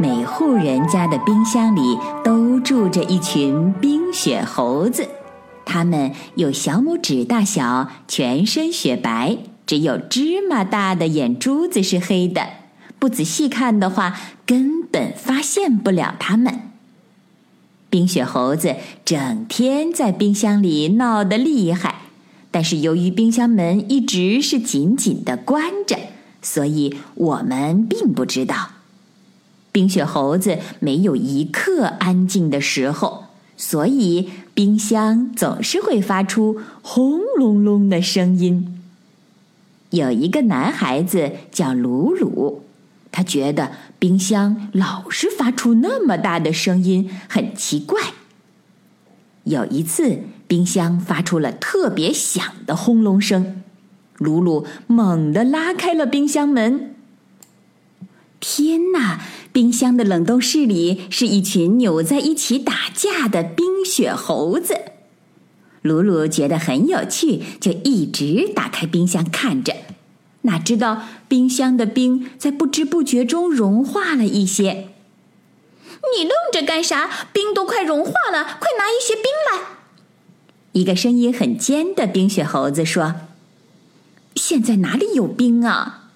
每户人家的冰箱里都住着一群冰雪猴子，它们有小拇指大小，全身雪白，只有芝麻大的眼珠子是黑的。不仔细看的话，根本发现不了它们。冰雪猴子整天在冰箱里闹得厉害，但是由于冰箱门一直是紧紧的关着，所以我们并不知道。冰雪猴子没有一刻安静的时候，所以冰箱总是会发出轰隆隆的声音。有一个男孩子叫鲁鲁，他觉得冰箱老是发出那么大的声音很奇怪。有一次，冰箱发出了特别响的轰隆声，鲁鲁猛地拉开了冰箱门。天哪！冰箱的冷冻室里是一群扭在一起打架的冰雪猴子。鲁鲁觉得很有趣，就一直打开冰箱看着。哪知道冰箱的冰在不知不觉中融化了一些。你愣着干啥？冰都快融化了，快拿一些冰来！一个声音很尖的冰雪猴子说：“现在哪里有冰啊？”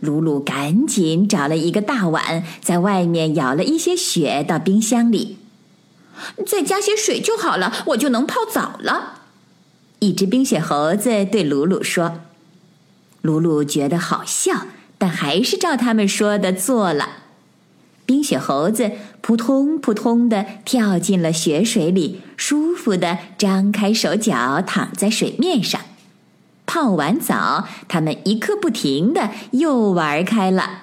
鲁鲁赶紧找了一个大碗，在外面舀了一些雪到冰箱里，再加些水就好了，我就能泡澡了。一只冰雪猴子对鲁鲁说：“鲁鲁觉得好笑，但还是照他们说的做了。冰雪猴子扑通扑通的跳进了雪水里，舒服的张开手脚躺在水面上。”泡完澡，他们一刻不停的又玩开了。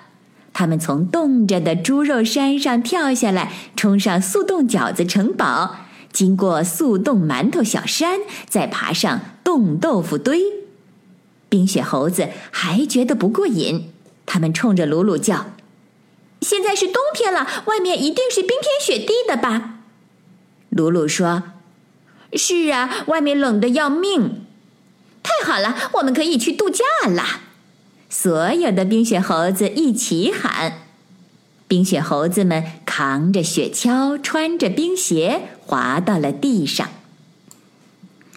他们从冻着的猪肉山上跳下来，冲上速冻饺子城堡，经过速冻馒头小山，再爬上冻豆腐堆。冰雪猴子还觉得不过瘾，他们冲着鲁鲁叫：“现在是冬天了，外面一定是冰天雪地的吧？”鲁鲁说：“是啊，外面冷得要命。”太好了，我们可以去度假了！所有的冰雪猴子一起喊。冰雪猴子们扛着雪橇，穿着冰鞋，滑到了地上。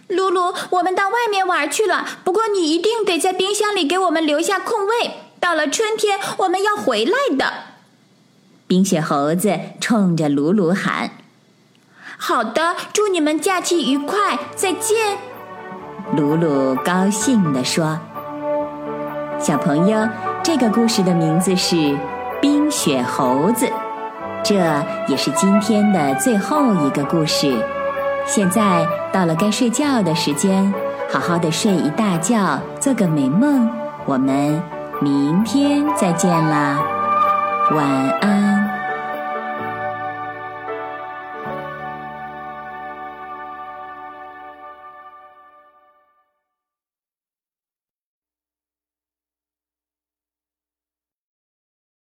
露露，我们到外面玩去了。不过你一定得在冰箱里给我们留下空位。到了春天，我们要回来的。冰雪猴子冲着鲁鲁喊：“好的，祝你们假期愉快，再见。”鲁鲁高兴地说：“小朋友，这个故事的名字是《冰雪猴子》，这也是今天的最后一个故事。现在到了该睡觉的时间，好好的睡一大觉，做个美梦。我们明天再见啦，晚安。”